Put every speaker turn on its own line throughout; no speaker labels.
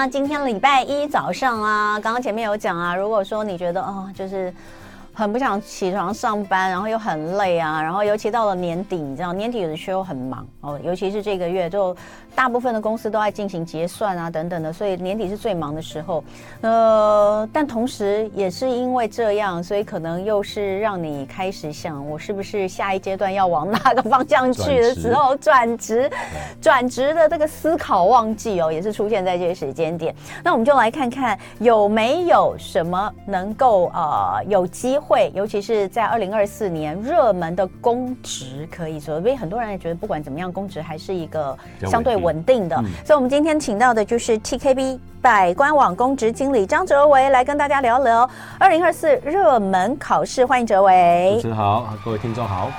那，今天礼拜一早上啊，刚刚前面有讲啊，如果说你觉得哦，就是。很不想起床上班，然后又很累啊，然后尤其到了年底，你知道年底有的时候很忙哦，尤其是这个月，就大部分的公司都在进行结算啊等等的，所以年底是最忙的时候。呃，但同时也是因为这样，所以可能又是让你开始想，我是不是下一阶段要往哪个方向去的时候转职，转职的这个思考旺季哦，也是出现在这些时间点。那我们就来看看有没有什么能够呃有机会。会，尤其是在二零二四年热门的公职，可以说，因为很多人也觉得不管怎么样，公职还是一个相对稳定的。嗯、所以，我们今天请到的就是 TKB 百官网公职经理张哲维来跟大家聊聊二零二四热门考试。欢迎哲维。
主持人好，各位听众好。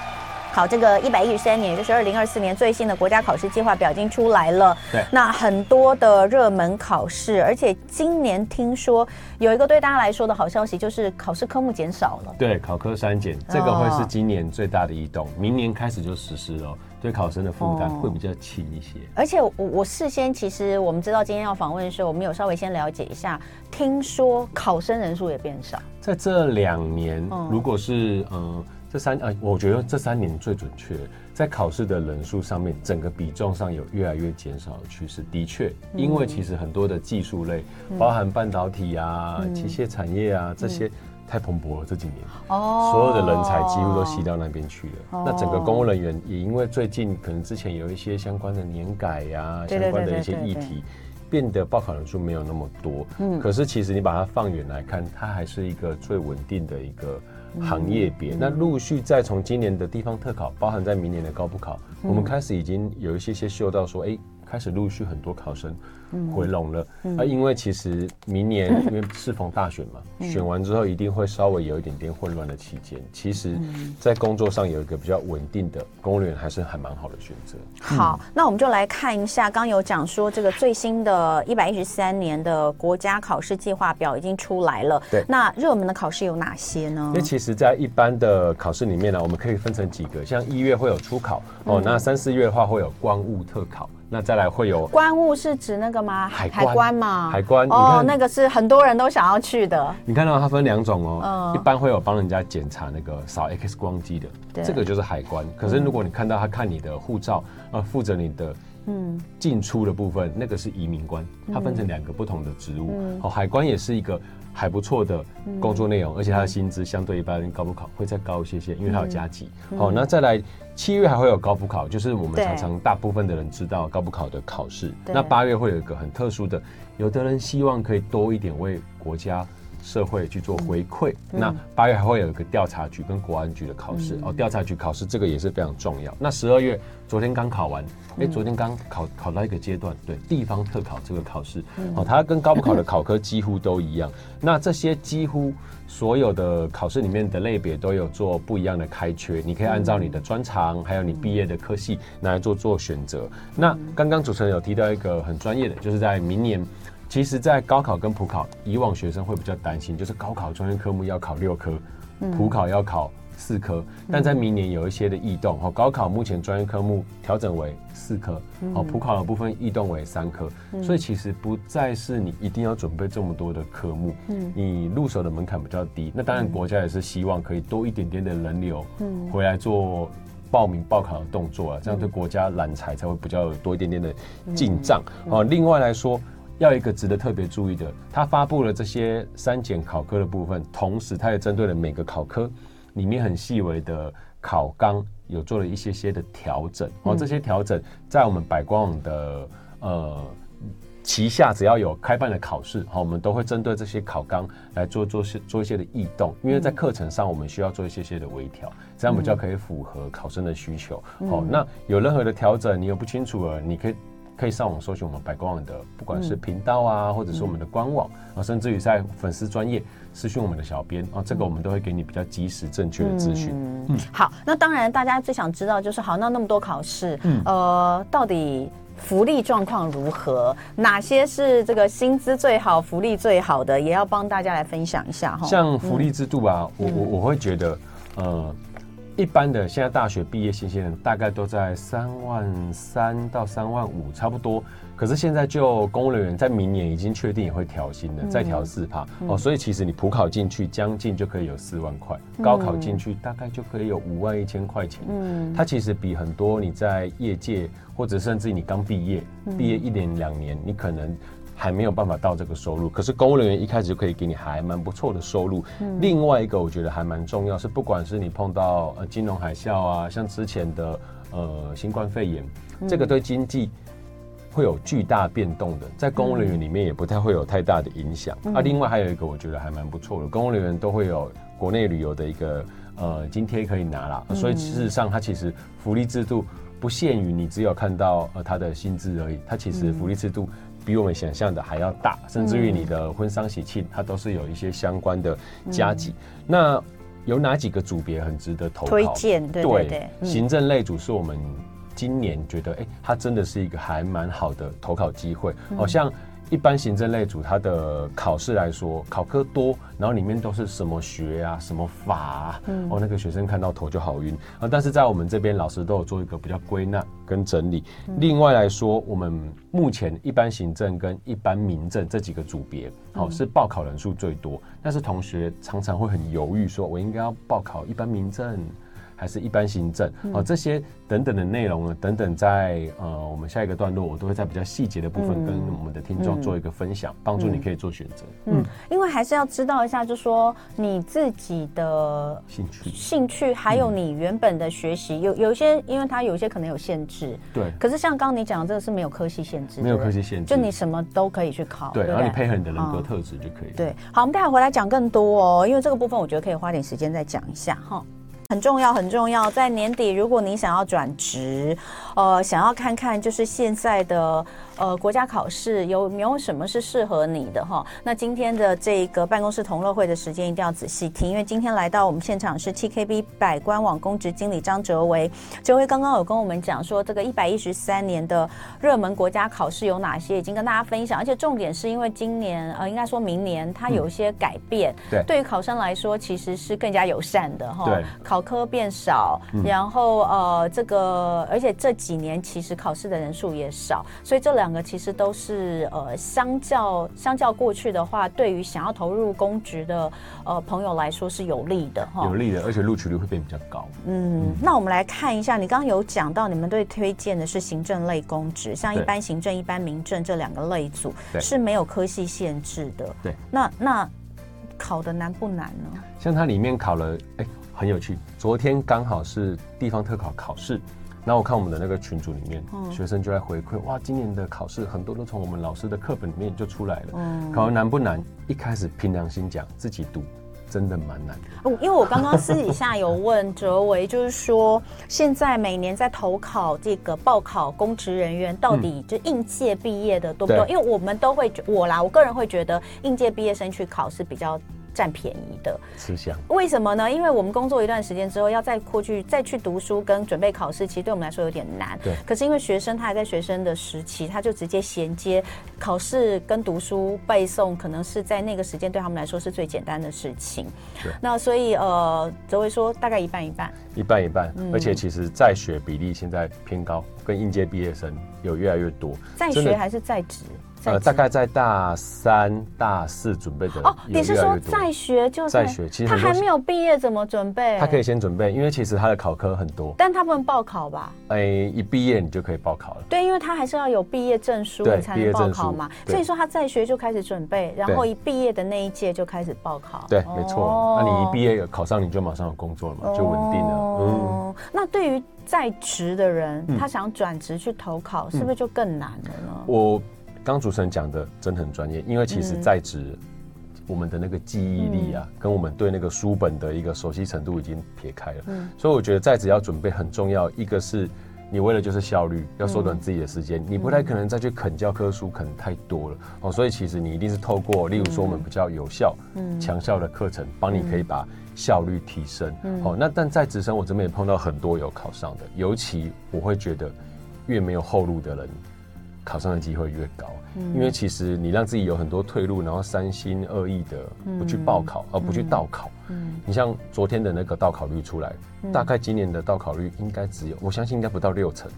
好，这个一百一十三年，就是二零二四年最新的国家考试计划表已经出来了。
对，
那很多的热门考试，而且今年听说有一个对大家来说的好消息，就是考试科目减少了。
对，考科删减，这个会是今年最大的异动，哦、明年开始就实施了，对考生的负担会比较轻一些。
而且我我事先其实我们知道今天要访问的时候，我们有稍微先了解一下，听说考生人数也变少。
在这两年，如果是嗯。呃这三啊，我觉得这三年最准确，在考试的人数上面，整个比重上有越来越减少的趋势。的确，因为其实很多的技术类，嗯、包含半导体啊、嗯、机械产业啊这些，太蓬勃了。这几年，哦，所有的人才几乎都吸到那边去了。哦、那整个公务人员也因为最近可能之前有一些相关的年改呀、啊，相关的一些议题，变得报考人数没有那么多。嗯，可是其实你把它放远来看，它还是一个最稳定的一个。行业别，那陆续再从今年的地方特考，包含在明年的高普考，我们开始已经有一些些嗅到说，哎。开始陆续很多考生回笼了，那因为其实明年 因为适逢大选嘛，嗯、选完之后一定会稍微有一点点混乱的期间。其实，在工作上有一个比较稳定的公务员，还是还蛮好的选择。
好，那我们就来看一下，刚有讲说这个最新的一百一十三年的国家考试计划表已经出来了。
对，
那热门的考试有哪些呢？
因为其实，在一般的考试里面呢，我们可以分成几个，像一月会有初考哦，那三四月的话会有关务特考。那再来会有
关务是指那个吗？海关，海关嘛，
海关
哦，那个是很多人都想要去的。
你看到它分两种哦，嗯、一般会有帮人家检查那个扫 X 光机的，对这个就是海关。可是如果你看到他看你的护照，呃，负责你的嗯进出的部分，那个是移民官，它分成两个不同的职务。嗯、哦，海关也是一个。还不错的工作内容，嗯、而且他的薪资相对一般高补考会再高一些些，因为他有加级。好、那再来七月还会有高补考，就是我们常常大部分的人知道高补考的考试。那八月会有一个很特殊的，有的人希望可以多一点为国家。社会去做回馈，嗯、那八月还会有一个调查局跟国安局的考试、嗯、哦。调查局考试这个也是非常重要。那十二月昨天刚考完，哎、嗯，昨天刚考考到一个阶段，对地方特考这个考试，嗯、哦，它跟高普考的考科几乎都一样。嗯、那这些几乎所有的考试里面的类别都有做不一样的开缺，你可以按照你的专长，还有你毕业的科系来做做选择。那刚刚主持人有提到一个很专业的，就是在明年。其实，在高考跟普考，以往学生会比较担心，就是高考专业科目要考六科，普考要考四科。但在明年有一些的异动，哦，高考目前专业科目调整为四科，哦，普考的部分异动为三科，所以其实不再是你一定要准备这么多的科目，你入手的门槛比较低。那当然，国家也是希望可以多一点点的人流，回来做报名报考的动作啊，这样对国家揽才才会比较多一点点的进账。哦，另外来说。要一个值得特别注意的，他发布了这些删减考科的部分，同时他也针对了每个考科里面很细微的考纲，有做了一些些的调整。哦，这些调整在我们百官网的呃旗下，只要有开办的考试，好，我们都会针对这些考纲来做做些做一些的异动，因为在课程上我们需要做一些些的微调，这样比较可以符合考生的需求。好，那有任何的调整，你有不清楚了，你可以。可以上网搜寻我们百官网的，不管是频道啊，嗯、或者是我们的官网啊，嗯、甚至于在粉丝专业私讯我们的小编啊，这个我们都会给你比较及时正确的资讯。嗯，嗯
好，那当然大家最想知道就是，好，那那么多考试，嗯、呃，到底福利状况如何？哪些是这个薪资最好、福利最好的？也要帮大家来分享一下哈。
像福利制度啊，嗯、我我我会觉得，呃。一般的现在大学毕业新鲜人大概都在三万三到三万五差不多，可是现在就公务人员在明年已经确定也会调薪了，再调四趴。哦，所以其实你普考进去将近就可以有四万块，高考进去大概就可以有五万一千块钱。嗯，它其实比很多你在业界或者甚至你刚毕业，毕业一年两年，你可能。还没有办法到这个收入，可是公务人员一开始就可以给你还蛮不错的收入。嗯、另外一个我觉得还蛮重要是，不管是你碰到呃金融海啸啊，像之前的呃新冠肺炎，嗯、这个对经济会有巨大变动的，在公务人员里面也不太会有太大的影响。嗯、啊，另外还有一个我觉得还蛮不错的，公务人员都会有国内旅游的一个呃津贴可以拿啦，嗯、所以事实上它其实福利制度不限于你只有看到呃他的薪资而已，它其实福利制度。比我们想象的还要大，甚至于你的婚丧喜庆，它都是有一些相关的加级。嗯、那有哪几个组别很值得投考？
推荐对对对，
嗯、行政类组是我们今年觉得，哎、欸，它真的是一个还蛮好的投考机会，好像、嗯。一般行政类组，它的考试来说，考科多，然后里面都是什么学啊，什么法啊，嗯、哦，那个学生看到头就好晕啊。但是在我们这边，老师都有做一个比较归纳跟整理。嗯、另外来说，我们目前一般行政跟一般民政这几个组别，好、哦、是报考人数最多，但是同学常常会很犹豫，说我应该要报考一般民政。还是一般行政哦，这些等等的内容呢，等等在呃我们下一个段落，我都会在比较细节的部分跟我们的听众做一个分享，帮助你可以做选择。
嗯，因为还是要知道一下，就说你自己的兴趣、兴趣，还有你原本的学习，有有一些，因为它有一些可能有限制。
对。
可是像刚刚你讲的，这个是没有科系限制，
没有科系限制，
就你什么都可以去考。
对，然后你配合你的人格特质就可以。
对，好，我们待会回来讲更多哦，因为这个部分我觉得可以花点时间再讲一下哈。很重要，很重要。在年底，如果你想要转职，呃，想要看看就是现在的。呃，国家考试有没有什么是适合你的哈？那今天的这个办公室同乐会的时间一定要仔细听，因为今天来到我们现场是 TKB 百官网公职经理张哲维。哲维刚刚有跟我们讲说，这个一百一十三年的热门国家考试有哪些，已经跟大家分享。而且重点是因为今年呃，应该说明年它有一些改变，嗯、对，对于考生来说其实是更加友善的哈。对，考科变少，嗯、然后呃，这个而且这几年其实考试的人数也少，所以这两。两个其实都是呃，相较相较过去的话，对于想要投入公职的呃朋友来说是有利的哈，
有利的，而且录取率会变比较高。
嗯，嗯，那我们来看一下，你刚刚有讲到你们对推荐的是行政类公职，像一般行政、一般民政这两个类组是没有科系限制的。对，那那考的难不难呢？
像它里面考了，哎，很有趣，昨天刚好是地方特考考试。那我看我们的那个群组里面，嗯、学生就在回馈，哇，今年的考试很多都从我们老师的课本里面就出来了。嗯，考得难不难？一开始凭良心讲，自己读真的蛮难的。
哦，因为我刚刚私底下有问哲维，就是说现在每年在投考这个报考公职人员，到底就应届毕业的多不多？嗯、因为我们都会我啦，我个人会觉得应届毕业生去考是比较。占便宜的
吃香，
为什么呢？因为我们工作一段时间之后，要再过去再去读书跟准备考试，其实对我们来说有点难。对。可是因为学生他还在学生的时期，他就直接衔接考试跟读书背诵，可能是在那个时间对他们来说是最简单的事情。对。那所以呃，泽维说大概一半一半，
一半一半，嗯、而且其实在学比例现在偏高，跟应届毕业生有越来越多。
在学还是在职？
呃，大概在大三、大四准备的哦。
你是说在学就在学？其实他还没有毕业，怎么准备？
他可以先准备，因为其实他的考科很多。
但他不能报考吧？
哎，一毕业你就可以报考了。
对，因为他还是要有毕业证书，你才能报考嘛。所以说他在学就开始准备，然后一毕业的那一届就开始报考。
对，没错。那你一毕业考上，你就马上有工作了嘛，就稳定了。嗯。
那对于在职的人，他想转职去投考，是不是就更难了呢？
我。刚主持人讲的真的很专业，因为其实在职，我们的那个记忆力啊，跟我们对那个书本的一个熟悉程度已经撇开了。嗯，所以我觉得在职要准备很重要。一个是你为了就是效率，要缩短自己的时间，你不太可能再去啃教科书，啃太多了哦。所以其实你一定是透过，例如说我们比较有效、强效的课程，帮你可以把效率提升。哦，那但在职生我这边也碰到很多有考上的，尤其我会觉得越没有后路的人。考上的机会越高。嗯，因为其实你让自己有很多退路，然后三心二意的不去报考，而不去倒考。嗯，你像昨天的那个倒考率出来，大概今年的倒考率应该只有，我相信应该不到六成。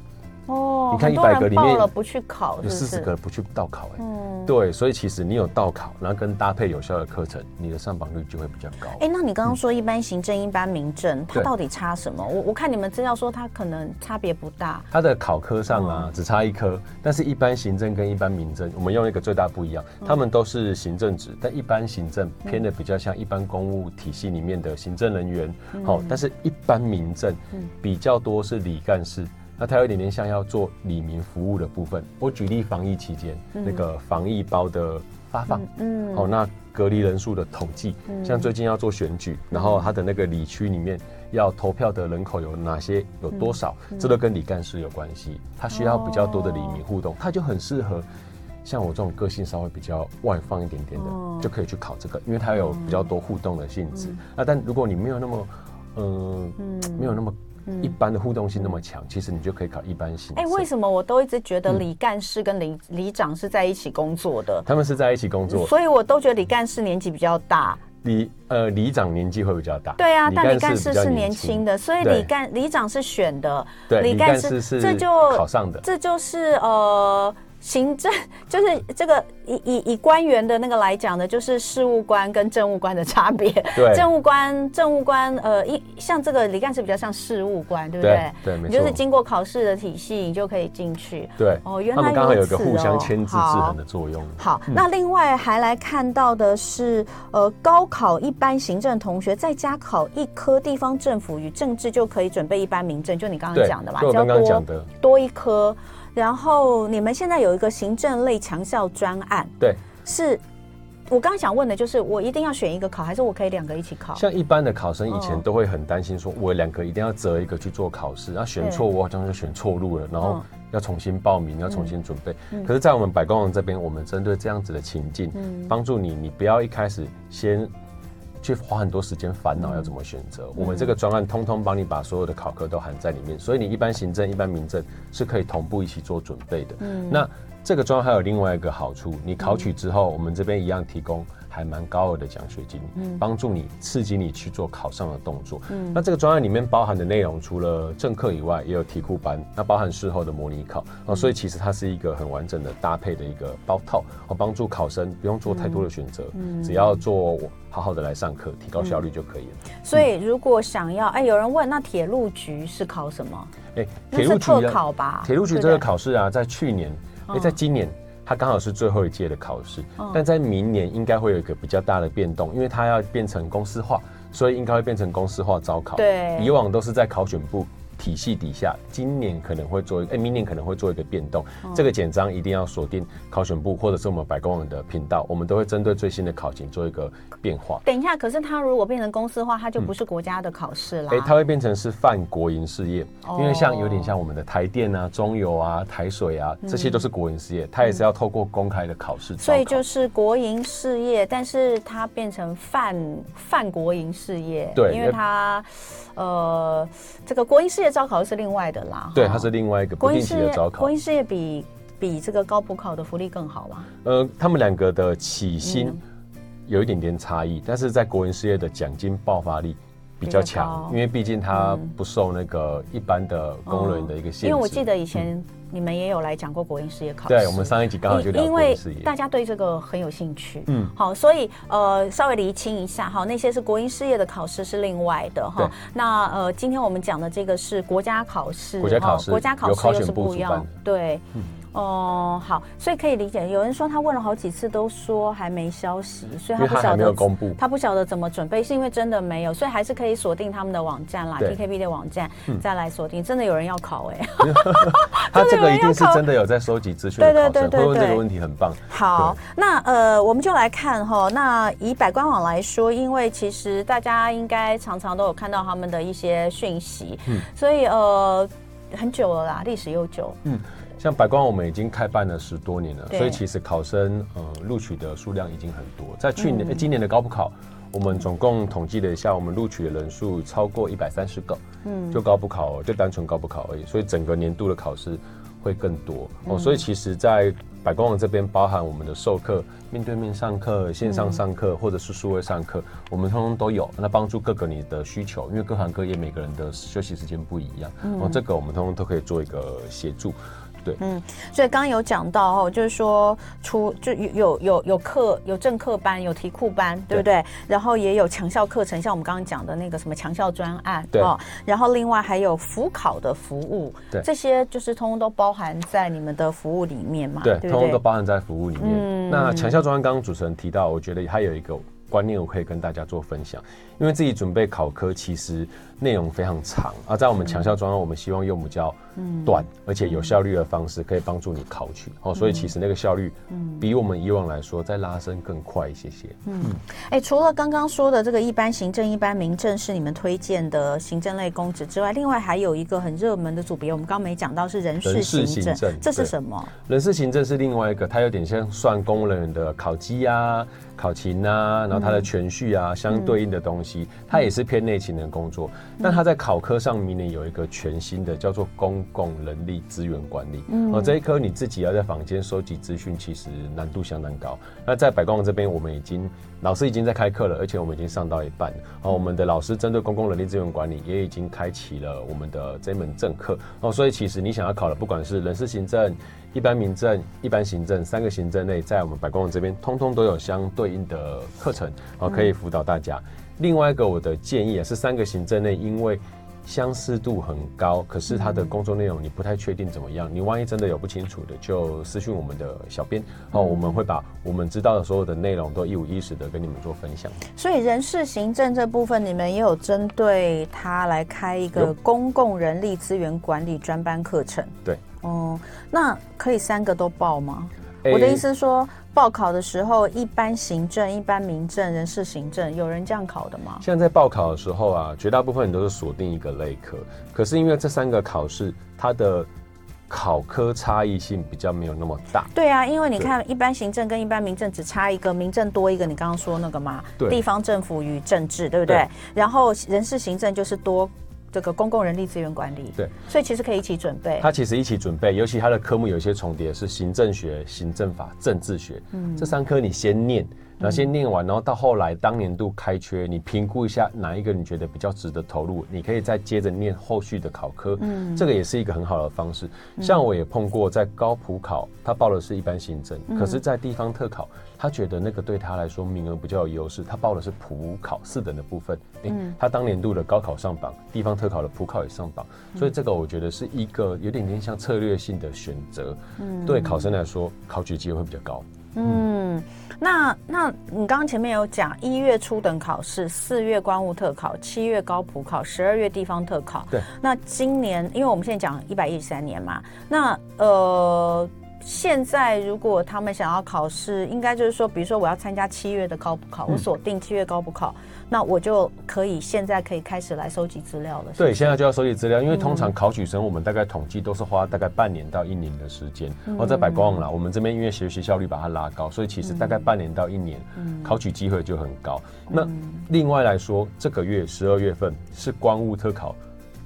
哦，
你看一百个里面
了不去考，
有四十个不去倒考，哎，嗯，对，所以其实你有倒考，然后跟搭配有效的课程，你的上榜率就会比较高。
哎，那你刚刚说一般行政、一般民政，它到底差什么？我我看你们资料说它可能差别不大。
它的考科上啊，只差一科，但是一般行政跟一般民政，我们用一个最大不一样，他们都是行政职，但一般行政偏的比较像一般公务体系里面的行政人员，好，但是一般民政比较多是里干事。那它有一点点像要做里民服务的部分。我举例防疫期间、嗯、那个防疫包的发放，嗯，好、嗯，那隔离人数的统计，嗯、像最近要做选举，然后它的那个里区里面要投票的人口有哪些，有多少，嗯、这都跟李干事有关系。他需要比较多的里民互动，它就很适合像我这种个性稍微比较外放一点点的，哦、就可以去考这个，因为它有比较多互动的性质。嗯、啊，但如果你没有那么，呃、嗯，没有那么。一般的互动性那么强，其实你就可以考一般性。
哎，为什么我都一直觉得李干事跟李李长是在一起工作的？
他们是在一起工作，
所以我都觉得李干事年纪比较大。
李呃李长年纪会比较大。
对啊，但李干事是年轻的，所以李干李长是选的，
对，李干事是这就考上的，
这就是呃。行政 就是这个以以以官员的那个来讲呢，就是事务官跟政务官的差别。
对，
政务官政务官呃，一像这个李干事比较像事务官，对不对？
对，没错。
你就是经过考试的体系，你就可以进去。
对，
哦，原
来刚好有一个互相牵制制衡的作用。
好，那另外还来看到的是，呃，高考一般行政同学再加考一科地方政府与政治，就可以准备一般民政，就你刚刚讲的嘛，
就我刚刚讲的，
多一科。然后你们现在有一个行政类强效专案，
对，
是我刚刚想问的，就是我一定要选一个考，还是我可以两个一起考？
像一般的考生以前都会很担心，说我两个一定要择一个去做考试，然后选错我好像就选错路了，然后要重新报名，要重新准备。可是，在我们百官网这边，我们针对这样子的情境，帮助你，你不要一开始先。去花很多时间烦恼要怎么选择，嗯、我们这个专案通通帮你把所有的考科都含在里面，所以你一般行政、一般民政是可以同步一起做准备的。嗯，那这个专案还有另外一个好处，你考取之后，我们这边一样提供。还蛮高额的奖学金，嗯，帮助你刺激你去做考上的动作。嗯，那这个专案里面包含的内容，除了正课以外，也有题库班，那包含事后的模拟考哦，所以其实它是一个很完整的搭配的一个包套，哦，帮助考生不用做太多的选择，嗯，只要做好好的来上课，提高效率就可以了。
所以如果想要，哎，有人问，那铁路局是考什么？
哎，铁路局
考吧？
铁路局这个考试啊，在去年，哎，在今年。它刚好是最后一届的考试，但在明年应该会有一个比较大的变动，因为它要变成公司化，所以应该会变成公司化招考。
对，
以往都是在考选部。体系底下，今年可能会做一个，哎，明年可能会做一个变动。嗯、这个简章一定要锁定考选部或者是我们百官网的频道，我们都会针对最新的考情做一个变化。
等一下，可是它如果变成公司化，它就不是国家的考试了。哎、
嗯，它会变成是泛国营事业，哦、因为像有点像我们的台电啊、中油啊、台水啊，这些都是国营事业，它也是要透过公开的考试。
所以就是国营事业，但是它变成泛泛国营事业，
对，
因为它。呃，这个国营事业招考是另外的啦，
对，它是另外一个国营事业招考。
国营事业比比这个高普考的福利更好吗？
呃，他们两个的起薪有一点点差异，嗯、但是在国营事业的奖金爆发力比较强，因为毕竟它不受那个一般的工人的一个限制。嗯、
因为我记得以前、嗯。你们也有来讲过国营事业考试，
对，我们上一集刚好就聊
因为大家对这个很有兴趣，嗯，好，所以呃稍微厘清一下哈，那些是国营事业的考试是另外的哈，那呃今天我们讲的这个是国家考试，
国家考试，
国家考试又是不一样，对。嗯哦，好，所以可以理解。有人说他问了好几次，都说还没消息，所以他不晓得
公布，
他不晓得怎么准备，是因为真的没有，所以还是可以锁定他们的网站啦，TKB 的网站再来锁定。真的有人要考哎，
他这个一定是真的有在收集资讯，对对对对，问这个问题很棒。
好，那呃，我们就来看哈，那以百官网来说，因为其实大家应该常常都有看到他们的一些讯息，嗯，所以呃，很久了啦，历史悠久，嗯。
像百官，我们已经开办了十多年了，所以其实考生呃录取的数量已经很多。在去年、嗯、今年的高普考，我们总共统计了一下，我们录取的人数超过一百三十个。嗯，就高普考，就单纯高普考而已。所以整个年度的考试，会更多哦。所以其实，在百官网这边包含我们的授课，面对面上课、线上上课，或者是数位上课，我们通通都有。那帮助各个你的需求，因为各行各业每个人的休息时间不一样，哦，这个我们通通都可以做一个协助。对，嗯，
所以刚刚有讲到哦，就是说出就有有有有课有正课班有题库班，对不对？对，然后也有强效课程，像我们刚刚讲的那个什么强效专案，
对
哦。然后另外还有辅考的服务，
对，
这些就是通通都包含在你们的服务里面嘛？
对，
对对
通通都包含在服务里面。嗯，那强效专案刚刚主持人提到，我觉得还有一个观念我可以跟大家做分享，因为自己准备考科其实。内容非常长啊，在我们强效专案，我们希望用比较短而且有效率的方式，可以帮助你考取哦。所以其实那个效率，比我们以往来说再拉升更快一些些。嗯，
哎，除了刚刚说的这个一般行政、一般民政是你们推荐的行政类公职之外，另外还有一个很热门的组别，我们刚刚没讲到是人事行政，这是什么？
人事行政是另外一个，它有点像算公务人员的考绩啊、考勤啊，然后它的全序啊，相对应的东西，它也是偏内勤的工作。但他在考科上明年有一个全新的叫做公共人力资源管理，嗯，哦，这一科你自己要在坊间收集资讯，其实难度相当高。那在百光网这边，我们已经老师已经在开课了，而且我们已经上到一半了。哦，我们的老师针对公共人力资源管理也已经开启了我们的这门正课。哦，所以其实你想要考的，不管是人事行政、一般民政、一般行政三个行政类，在我们百光网这边，通通都有相对应的课程，哦，可以辅导大家。另外一个我的建议啊，是三个行政类，因为相似度很高，可是它的工作内容你不太确定怎么样，你万一真的有不清楚的，就私讯我们的小编哦，我们会把我们知道的所有的内容都一五一十的跟你们做分享。
所以人事行政这部分，你们也有针对它来开一个公共人力资源管理专班课程。
对，
哦，那可以三个都报吗？我的意思是说，报考的时候，一般行政、一般民政、人事行政，有人这样考的吗？
现在在报考的时候啊，绝大部分人都是锁定一个类科。可是因为这三个考试，它的考科差异性比较没有那么大。
对啊，因为你看，一般行政跟一般民政只差一个，民政多一个。你刚刚说那个嘛，地方政府与政治，对不对？对。然后人事行政就是多。这个公共人力资源管理，
对，
所以其实可以一起准备。
它其实一起准备，尤其它的科目有一些重叠，是行政学、行政法、政治学，嗯，这三科你先念。然后先念完，然后到后来当年度开缺，你评估一下哪一个你觉得比较值得投入，你可以再接着念后续的考科。嗯，这个也是一个很好的方式。像我也碰过，在高普考，他报的是一般行政，可是在地方特考，他觉得那个对他来说名额比较有优势，他报的是普考四等的部分。嗯，他当年度的高考上榜，地方特考的普考也上榜，所以这个我觉得是一个有点点像策略性的选择。嗯，对考生来说，考取机会会比较高。
嗯，那那你刚刚前面有讲，一月初等考试，四月官务特考，七月高普考，十二月地方特考。
对。
那今年，因为我们现在讲一百一十三年嘛，那呃，现在如果他们想要考试，应该就是说，比如说我要参加七月的高补考，我锁定七月高补考。嗯那我就可以现在可以开始来收集资料了。
对，现在就要收集资料，因为通常考取生我们大概统计都是花大概半年到一年的时间。然后在百官网啦，我们这边因为学习效率把它拉高，所以其实大概半年到一年，考取机会就很高。那另外来说，这个月十二月份是光雾特考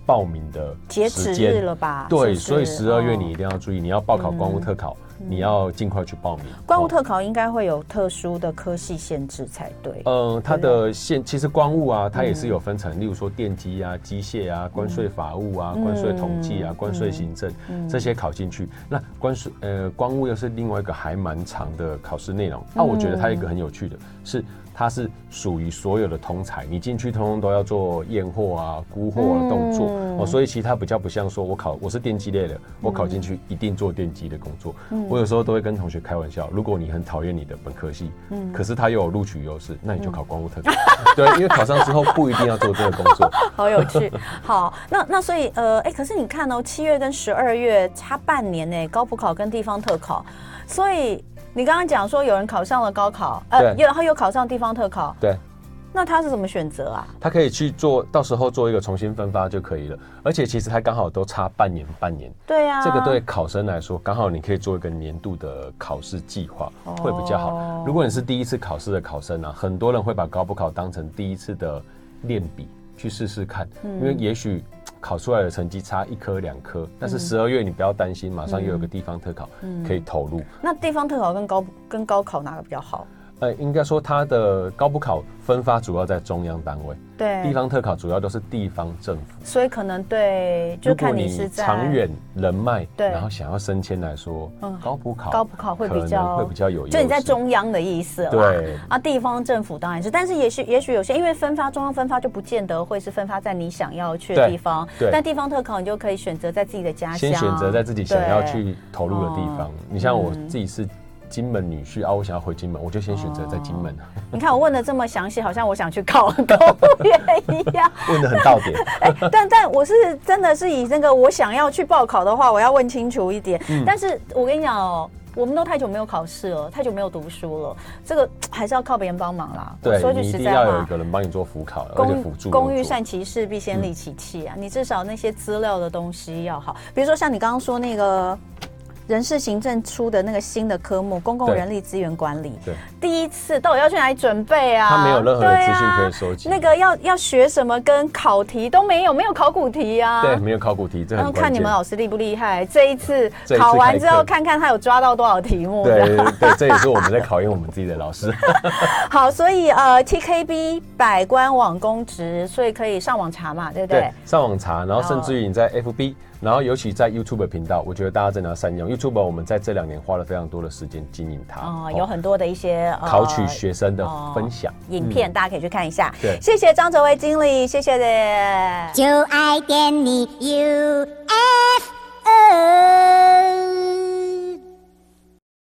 报名的
截止日了吧？
对，所以十二月你一定要注意，你要报考光务特考。你要尽快去报名。
官务特考应该会有特殊的科系限制才对。
嗯，它的限其实官务啊，它也是有分成，例如说电机啊、机械啊、关税法务啊、关税统计啊、关税行政这些考进去。那关税呃，官务又是另外一个还蛮长的考试内容。那我觉得它一个很有趣的是。它是属于所有的通才，你进去通通都要做验货啊、估货的动作、嗯、哦，所以其他比较不像说，我考我是电机类的，我考进去一定做电机的工作。嗯、我有时候都会跟同学开玩笑，如果你很讨厌你的本科系，嗯，可是它又有录取优势，那你就考官务特考。嗯、对，因为考上之后不一定要做这个工作。
好有趣。好，那那所以呃，哎、欸，可是你看哦，七月跟十二月差半年呢，高普考跟地方特考，所以。你刚刚讲说有人考上了高考，呃，然后又考上地方特考，
对，
那他是怎么选择啊？
他可以去做到时候做一个重新分发就可以了，而且其实他刚好都差半年，半年。
对啊，
这个对考生来说，刚好你可以做一个年度的考试计划，会比较好。如果你是第一次考试的考生呢，很多人会把高补考当成第一次的练笔去试试看，因为也许。考出来的成绩差一科两科，但是十二月你不要担心，马上又有个地方特考可以投入。
那地方特考跟高跟高考哪个比较好？
呃，应该说它的高补考分发主要在中央单位，
对，
地方特考主要都是地方政府，
所以可能对，就看你是在
长远人脉，对，然后想要升迁来说，嗯，高补考
高补考会比较
会比较有，
就你在中央的意思，
对。
啊，地方政府当然是，但是也许也许有些因为分发中央分发就不见得会是分发在你想要去的地方，
对，
但地方特考你就可以选择在自己的家乡，
先选择在自己想要去投入的地方，你像我自己是。金门女婿啊，我想要回金门，我就先选择在金门、哦、
你看我问的这么详细，好像我想去考公务员一样。
问的很到点。
哎、欸，但但我是真的是以那个我想要去报考的话，我要问清楚一点。嗯、但是我跟你讲哦，我们都太久没有考试了，太久没有读书了，这个 还是要靠别人帮忙啦。
对，说句实在要有一个人帮你做辅考，而且辅助。
工欲善其事，必先利其器啊！嗯、你至少那些资料的东西要好，比如说像你刚刚说那个。人事行政出的那个新的科目，公共人力资源管理，对，第一次到底要去哪里准备啊？
他没有任何的资讯可以收集。
那个要要学什么，跟考题都没有，没有考古题啊。
对，没有考古题，这很关键。
看你们老师厉不厉害？这一次考完之后，看看他有抓到多少题目。
对对，这也是我们在考验我们自己的老师。
好，所以呃，TKB 百官网公职，所以可以上网查嘛，对不对？对，
上网查，然后甚至于你在 FB。然后尤其在 youtube 频道我觉得大家真的要善用。Youtube 我们在这两年花了非常多的时间经营它
哦有很多的一些
考取学生的分享。
影片大家可以去看一下。对。谢谢张泽威经理谢谢。的就爱点你 UFO。U,